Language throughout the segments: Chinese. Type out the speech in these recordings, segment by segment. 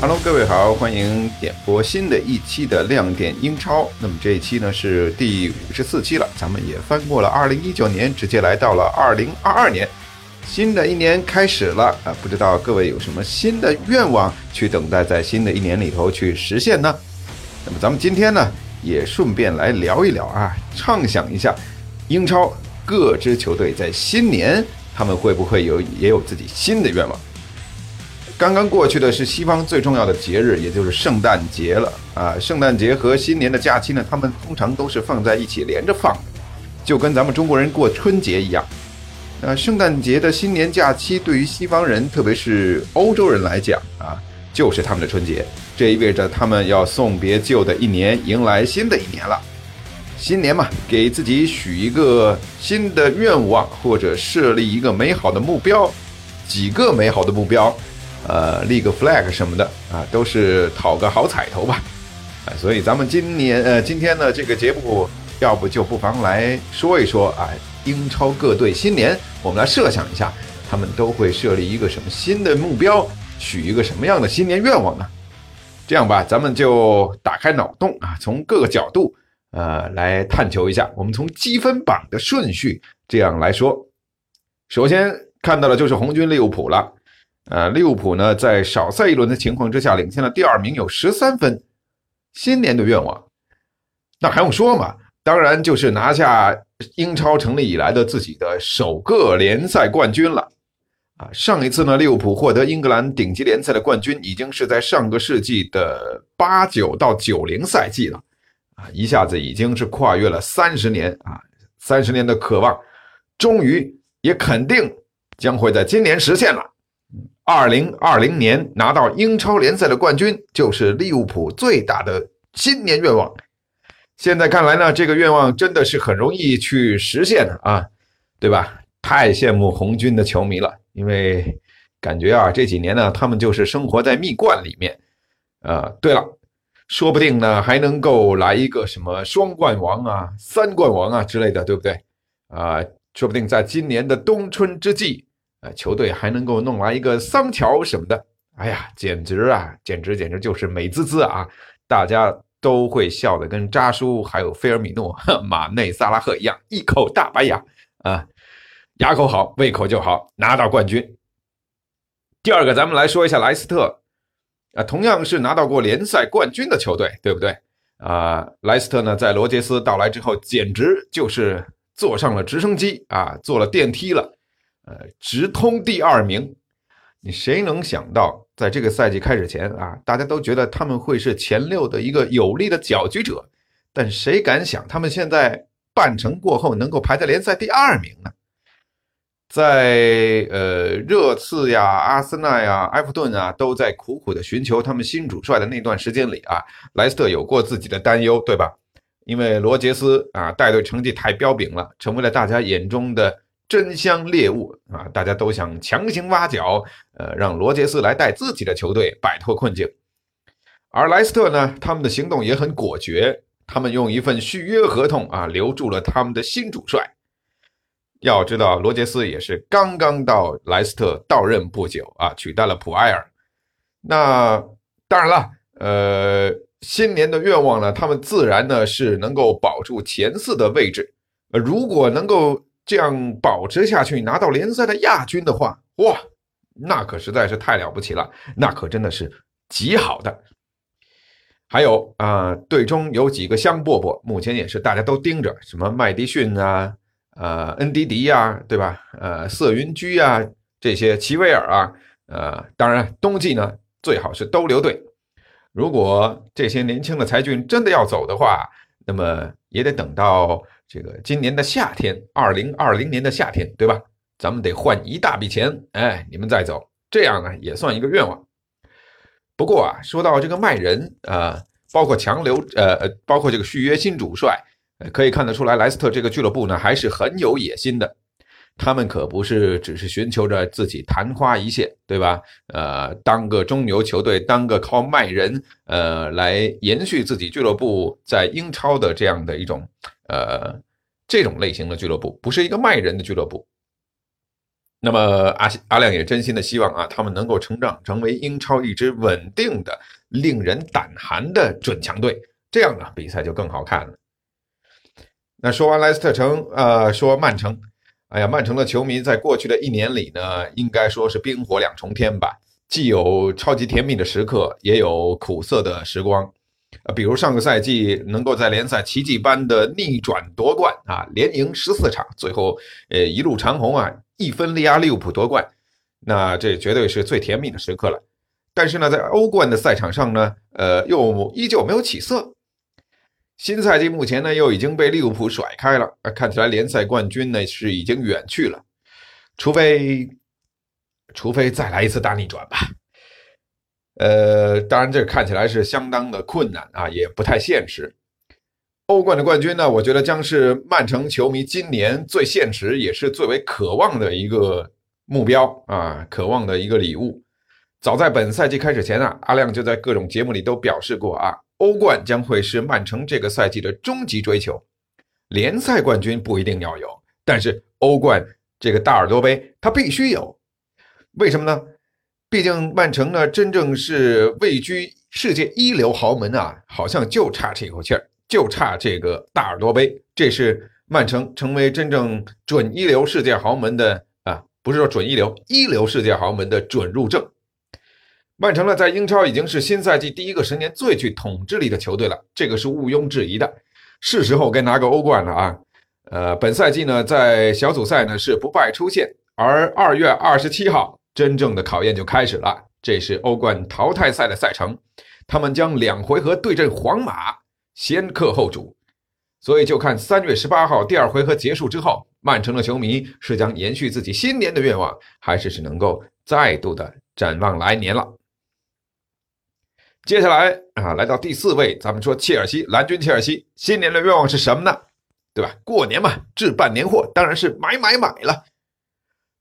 Hello，各位好，欢迎点播新的一期的亮点英超。那么这一期呢是第五十四期了，咱们也翻过了二零一九年，直接来到了二零二二年，新的一年开始了啊！不知道各位有什么新的愿望去等待在新的一年里头去实现呢？那么咱们今天呢也顺便来聊一聊啊，畅想一下英超各支球队在新年他们会不会有也有自己新的愿望。刚刚过去的是西方最重要的节日，也就是圣诞节了啊！圣诞节和新年的假期呢，他们通常都是放在一起连着放，就跟咱们中国人过春节一样。那圣诞节的新年假期对于西方人，特别是欧洲人来讲啊，就是他们的春节。这意味着他们要送别旧的一年，迎来新的一年了。新年嘛，给自己许一个新的愿望，或者设立一个美好的目标，几个美好的目标。呃，立个 flag 什么的啊，都是讨个好彩头吧，啊，所以咱们今年呃，今天呢这个节目，要不就不妨来说一说啊，英超各队新年，我们来设想一下，他们都会设立一个什么新的目标，许一个什么样的新年愿望呢？这样吧，咱们就打开脑洞啊，从各个角度呃来探求一下，我们从积分榜的顺序这样来说，首先看到的就是红军利物浦了。呃，利物浦呢，在少赛一轮的情况之下，领先了第二名，有十三分。新年的愿望，那还用说吗？当然就是拿下英超成立以来的自己的首个联赛冠军了。啊，上一次呢，利物浦获得英格兰顶级联赛的冠军，已经是在上个世纪的八九到九零赛季了。啊，一下子已经是跨越了三十年啊，三十年的渴望，终于也肯定将会在今年实现了。二零二零年拿到英超联赛的冠军，就是利物浦最大的新年愿望。现在看来呢，这个愿望真的是很容易去实现的啊，对吧？太羡慕红军的球迷了，因为感觉啊，这几年呢，他们就是生活在蜜罐里面。呃，对了，说不定呢，还能够来一个什么双冠王啊、三冠王啊之类的，对不对？啊，说不定在今年的冬春之际。呃，球队还能够弄来一个桑乔什么的，哎呀，简直啊，简直简直就是美滋滋啊！大家都会笑得跟扎叔还有菲尔米诺、马内、萨拉赫一样，一口大白牙啊，牙口好，胃口就好，拿到冠军。第二个，咱们来说一下莱斯特，啊，同样是拿到过联赛冠军的球队，对不对？啊，莱斯特呢，在罗杰斯到来之后，简直就是坐上了直升机啊，坐了电梯了。呃，直通第二名，你谁能想到，在这个赛季开始前啊，大家都觉得他们会是前六的一个有力的搅局者，但谁敢想他们现在半程过后能够排在联赛第二名呢？在呃热刺呀、阿森纳呀、埃弗顿啊都在苦苦的寻求他们新主帅的那段时间里啊，莱斯特有过自己的担忧，对吧？因为罗杰斯啊带队成绩太彪炳了，成为了大家眼中的。争相猎物啊！大家都想强行挖角，呃，让罗杰斯来带自己的球队摆脱困境。而莱斯特呢，他们的行动也很果决，他们用一份续约合同啊，留住了他们的新主帅。要知道，罗杰斯也是刚刚到莱斯特到任不久啊，取代了普埃尔。那当然了，呃，新年的愿望呢，他们自然呢是能够保住前四的位置。呃，如果能够。这样保持下去，拿到联赛的亚军的话，哇，那可实在是太了不起了，那可真的是极好的。还有啊，队中有几个香饽饽，目前也是大家都盯着，什么麦迪逊啊，呃，恩迪迪呀，对吧？呃，瑟云居啊，这些齐威尔啊，呃，当然冬季呢，最好是都留队。如果这些年轻的才俊真的要走的话，那么也得等到。这个今年的夏天，二零二零年的夏天，对吧？咱们得换一大笔钱，哎，你们再走，这样呢也算一个愿望。不过啊，说到这个卖人啊，包括强留，呃，包括这个续约新主帅，可以看得出来，莱斯特这个俱乐部呢还是很有野心的。他们可不是只是寻求着自己昙花一现，对吧？呃，当个中游球队，当个靠卖人，呃，来延续自己俱乐部在英超的这样的一种，呃，这种类型的俱乐部，不是一个卖人的俱乐部。那么阿阿亮也真心的希望啊，他们能够成长成为英超一支稳定的、令人胆寒的准强队，这样呢比赛就更好看了。那说完莱斯特城，呃，说曼城，哎呀，曼城的球迷在过去的一年里呢，应该说是冰火两重天吧，既有超级甜蜜的时刻，也有苦涩的时光。比如上个赛季能够在联赛奇迹般的逆转夺冠啊，连赢十四场，最后呃一路长虹啊，一分力压利物浦夺冠，那这绝对是最甜蜜的时刻了。但是呢，在欧冠的赛场上呢，呃，又依旧没有起色。新赛季目前呢，又已经被利物浦甩开了，看起来联赛冠军呢是已经远去了，除非，除非再来一次大逆转吧。呃，当然，这看起来是相当的困难啊，也不太现实。欧冠的冠军呢，我觉得将是曼城球迷今年最现实也是最为渴望的一个目标啊，渴望的一个礼物。早在本赛季开始前啊，阿亮就在各种节目里都表示过啊，欧冠将会是曼城这个赛季的终极追求。联赛冠军不一定要有，但是欧冠这个大耳朵杯它必须有。为什么呢？毕竟曼城呢，真正是位居世界一流豪门啊，好像就差这口气儿，就差这个大耳朵杯。这是曼城成为真正准一流世界豪门的啊，不是说准一流，一流世界豪门的准入证。曼城呢，在英超已经是新赛季第一个十年最具统治力的球队了，这个是毋庸置疑的。是时候该拿个欧冠了啊！呃，本赛季呢，在小组赛呢是不败出线，而二月二十七号。真正的考验就开始了，这是欧冠淘汰赛的赛程，他们将两回合对阵皇马，先客后主，所以就看三月十八号第二回合结束之后，曼城的球迷是将延续自己新年的愿望，还是只能够再度的展望来年了。接下来啊，来到第四位，咱们说切尔西蓝军，切尔西新年的愿望是什么呢？对吧？过年嘛，置办年货，当然是买买买了。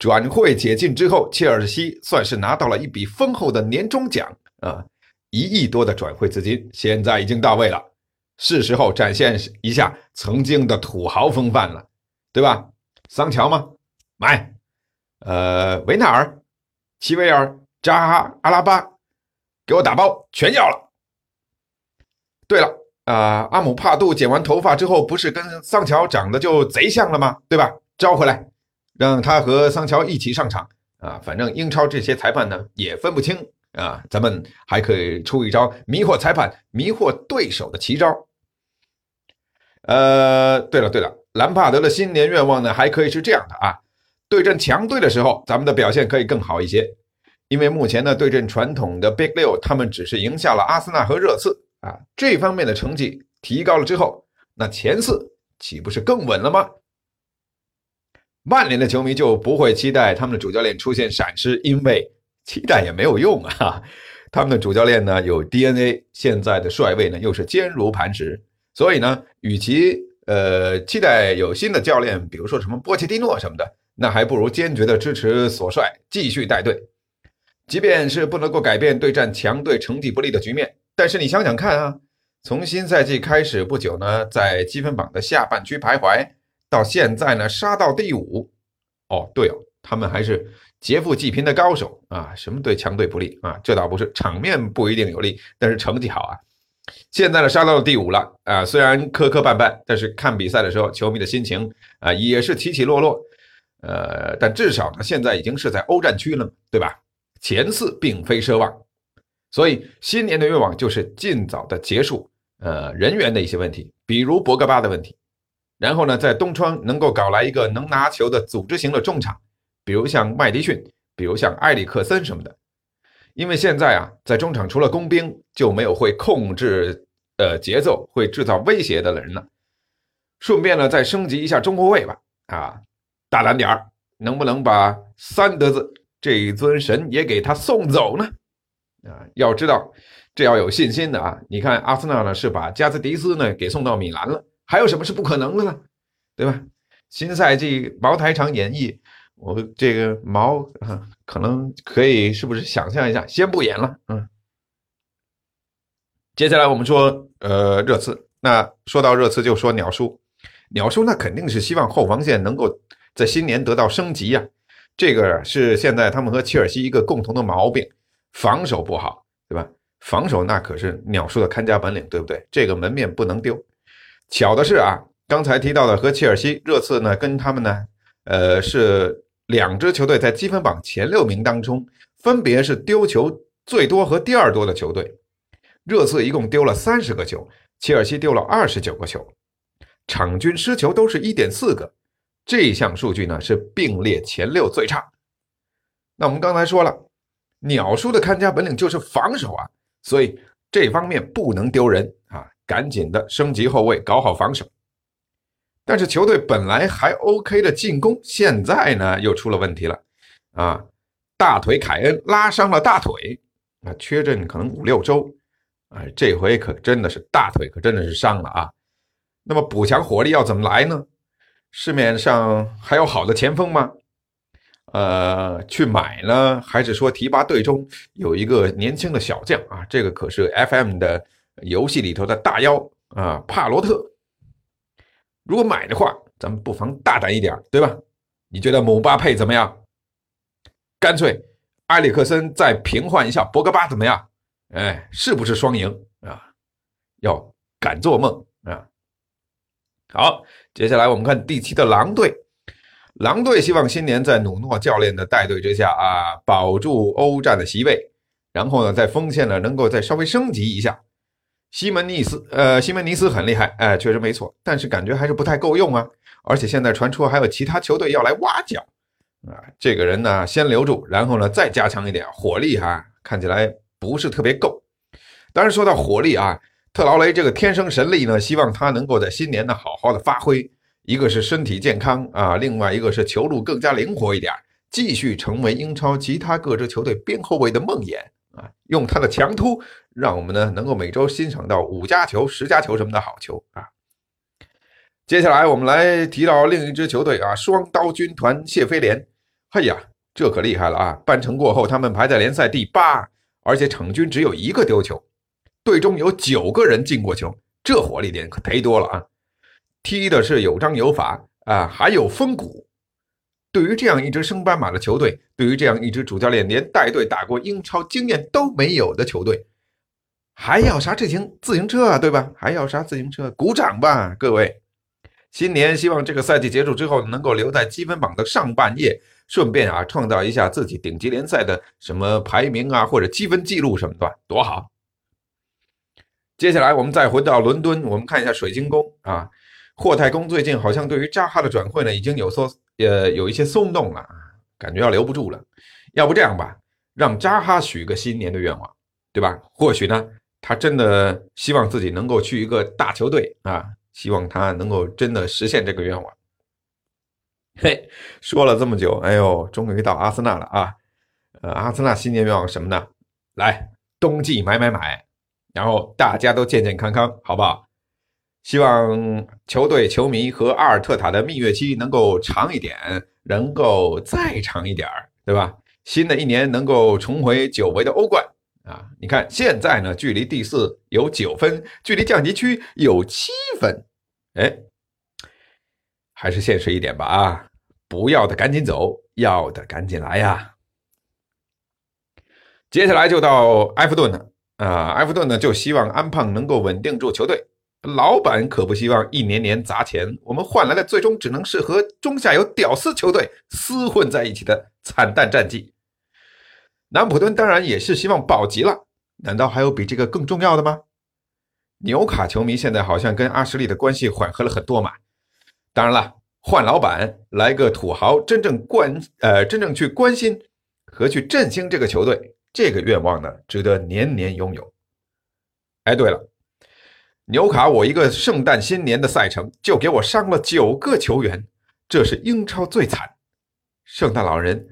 转会解禁之后，切尔西算是拿到了一笔丰厚的年终奖啊，一亿多的转会资金现在已经到位了，是时候展现一下曾经的土豪风范了，对吧？桑乔吗？买，呃，维纳尔、齐维尔、扎哈、阿拉巴，给我打包，全要了。对了，啊，阿姆帕杜剪完头发之后，不是跟桑乔长得就贼像了吗？对吧？招回来。让他和桑乔一起上场啊！反正英超这些裁判呢也分不清啊，咱们还可以出一招迷惑裁判、迷惑对手的奇招。呃，对了对了，兰帕德的新年愿望呢还可以是这样的啊：对阵强队的时候，咱们的表现可以更好一些。因为目前呢，对阵传统的 Big 六，他们只是赢下了阿森纳和热刺啊，这方面的成绩提高了之后，那前四岂不是更稳了吗？曼联的球迷就不会期待他们的主教练出现闪失，因为期待也没有用啊。他们的主教练呢有 DNA，现在的帅位呢又是坚如磐石，所以呢，与其呃期待有新的教练，比如说什么波切蒂诺什么的，那还不如坚决的支持索帅继续带队。即便是不能够改变对战强队成绩不利的局面，但是你想想看啊，从新赛季开始不久呢，在积分榜的下半区徘徊。到现在呢，杀到第五。哦，对哦，他们还是劫富济贫的高手啊！什么对强队不利啊？这倒不是，场面不一定有利，但是成绩好啊。现在呢，杀到了第五了啊！虽然磕磕绊绊，但是看比赛的时候，球迷的心情啊也是起起落落。呃，但至少呢，现在已经是在欧战区了，对吧？前四并非奢望，所以新年的愿望就是尽早的结束呃人员的一些问题，比如博格巴的问题。然后呢，在东窗能够搞来一个能拿球的组织型的中场，比如像麦迪逊，比如像埃里克森什么的。因为现在啊，在中场除了工兵，就没有会控制呃节奏、会制造威胁的人了。顺便呢再升级一下中后卫吧。啊，大胆点儿，能不能把三德子这一尊神也给他送走呢？啊，要知道这要有信心的啊！你看阿森纳呢是把加兹迪斯呢给送到米兰了，还有什么是不可能的呢？对吧？新赛季茅台场演绎，我这个毛啊，可能可以是不是想象一下，先不演了，嗯。接下来我们说，呃，热刺。那说到热刺，就说鸟叔。鸟叔那肯定是希望后防线能够在新年得到升级呀。这个是现在他们和切尔西一个共同的毛病，防守不好，对吧？防守那可是鸟叔的看家本领，对不对？这个门面不能丢。巧的是啊，刚才提到的和切尔西、热刺呢，跟他们呢，呃，是两支球队在积分榜前六名当中，分别是丢球最多和第二多的球队。热刺一共丢了三十个球，切尔西丢了二十九个球，场均失球都是一点四个，这项数据呢是并列前六最差。那我们刚才说了，鸟叔的看家本领就是防守啊，所以这方面不能丢人啊，赶紧的升级后卫，搞好防守。但是球队本来还 OK 的进攻，现在呢又出了问题了啊！大腿凯恩拉伤了大腿，啊，缺阵可能五六周。哎，这回可真的是大腿可真的是伤了啊！那么补强火力要怎么来呢？市面上还有好的前锋吗？呃，去买呢，还是说提拔队中有一个年轻的小将啊？这个可是 FM 的游戏里头的大妖啊，帕罗特。如果买的话，咱们不妨大胆一点，对吧？你觉得姆巴佩怎么样？干脆埃里克森再平换一下博格巴怎么样？哎，是不是双赢啊？要敢做梦啊！好，接下来我们看第七的狼队。狼队希望新年在努诺教练的带队之下啊，保住欧战的席位，然后呢，在锋线呢能够再稍微升级一下。西门尼斯，呃，西门尼斯很厉害，哎，确实没错，但是感觉还是不太够用啊。而且现在传出还有其他球队要来挖角啊，这个人呢先留住，然后呢再加强一点火力哈，看起来。不是特别够，当然说到火力啊，特劳雷这个天生神力呢，希望他能够在新年呢好好的发挥。一个是身体健康啊，另外一个是球路更加灵活一点，继续成为英超其他各支球队边后卫的梦魇。用他的强突，让我们呢能够每周欣赏到五加球、十加球什么的好球啊。接下来我们来提到另一支球队啊，双刀军团谢菲联。哎呀，这可厉害了啊！半程过后，他们排在联赛第八。而且场均只有一个丢球，队中有九个人进过球，这火力点可忒多了啊！踢的是有章有法啊，还有风骨。对于这样一支升班马的球队，对于这样一支主教练连带队打过英超经验都没有的球队，还要啥自行自行车啊？对吧？还要啥自行车？鼓掌吧，各位！新年希望这个赛季结束之后能够留在积分榜的上半叶。顺便啊，创造一下自己顶级联赛的什么排名啊，或者积分记录什么的，多好！接下来我们再回到伦敦，我们看一下水晶宫啊。霍太公最近好像对于扎哈的转会呢，已经有所呃有一些松动了，感觉要留不住了。要不这样吧，让扎哈许个新年的愿望，对吧？或许呢，他真的希望自己能够去一个大球队啊，希望他能够真的实现这个愿望。嘿，说了这么久，哎呦，终于到阿森纳了啊！呃，阿森纳新年愿望什么呢？来，冬季买买买，然后大家都健健康康，好不好？希望球队、球迷和阿尔特塔的蜜月期能够长一点，能够再长一点儿，对吧？新的一年能够重回久违的欧冠啊！你看现在呢，距离第四有九分，距离降级区有七分，哎，还是现实一点吧啊！不要的赶紧走，要的赶紧来呀！接下来就到埃弗顿了啊，埃弗顿呢就希望安胖能够稳定住球队，老板可不希望一年年砸钱，我们换来的最终只能是和中下游屌丝球队厮混在一起的惨淡战绩。南普敦当然也是希望保级了，难道还有比这个更重要的吗？纽卡球迷现在好像跟阿什利的关系缓和了很多嘛，当然了。换老板，来个土豪，真正关呃，真正去关心和去振兴这个球队，这个愿望呢，值得年年拥有。哎，对了，纽卡我一个圣诞新年的赛程就给我伤了九个球员，这是英超最惨。圣诞老人，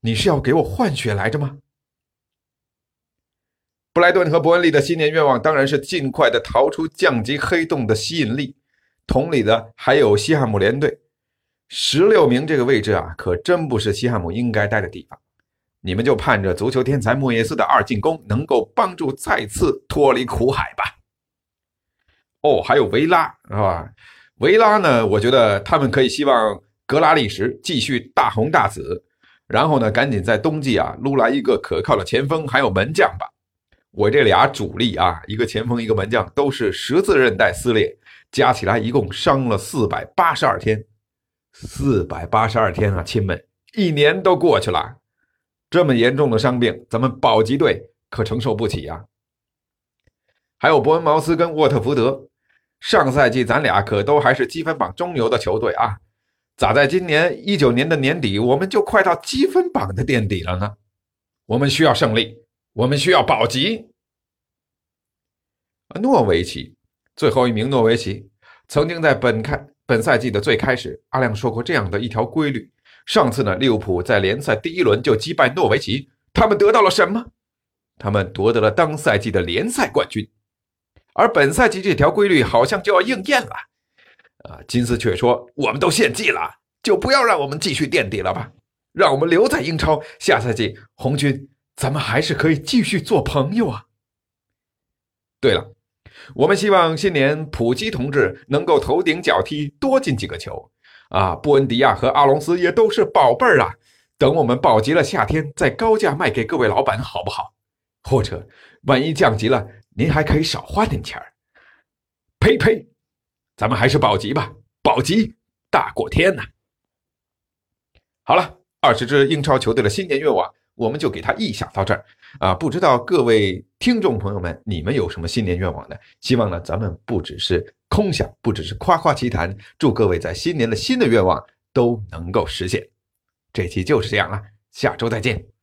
你是要给我换血来着吗？布莱顿和伯恩利的新年愿望当然是尽快的逃出降级黑洞的吸引力。同理的还有西汉姆联队，十六名这个位置啊，可真不是西汉姆应该待的地方。你们就盼着足球天才莫耶斯的二进攻能够帮助再次脱离苦海吧。哦，还有维拉是吧？维拉呢？我觉得他们可以希望格拉利什继续大红大紫，然后呢，赶紧在冬季啊撸来一个可靠的前锋，还有门将吧。我这俩主力啊，一个前锋，一个门将，都是十字韧带撕裂，加起来一共伤了四百八十二天。四百八十二天啊，亲们，一年都过去了，这么严重的伤病，咱们保级队可承受不起呀。还有伯恩茅斯跟沃特福德，上赛季咱俩可都还是积分榜中游的球队啊，咋在今年一九年的年底，我们就快到积分榜的垫底了呢？我们需要胜利。我们需要保级。诺维奇，最后一名诺维奇，曾经在本开本赛季的最开始，阿亮说过这样的一条规律：上次呢，利物浦在联赛第一轮就击败诺维奇，他们得到了什么？他们夺得了当赛季的联赛冠军。而本赛季这条规律好像就要应验了。啊，金丝雀说：“我们都献祭了，就不要让我们继续垫底了吧，让我们留在英超，下赛季红军。”咱们还是可以继续做朋友啊！对了，我们希望新年普基同志能够头顶脚踢多进几个球啊！布恩迪亚和阿隆斯也都是宝贝儿啊！等我们保级了，夏天再高价卖给各位老板，好不好？或者万一降级了，您还可以少花点钱儿。呸呸！咱们还是保级吧，保级大过天呐！好了，二十支英超球队的新年愿望。我们就给他臆想到这儿啊！不知道各位听众朋友们，你们有什么新年愿望呢？希望呢，咱们不只是空想，不只是夸夸其谈，祝各位在新年的新的愿望都能够实现。这期就是这样了，下周再见。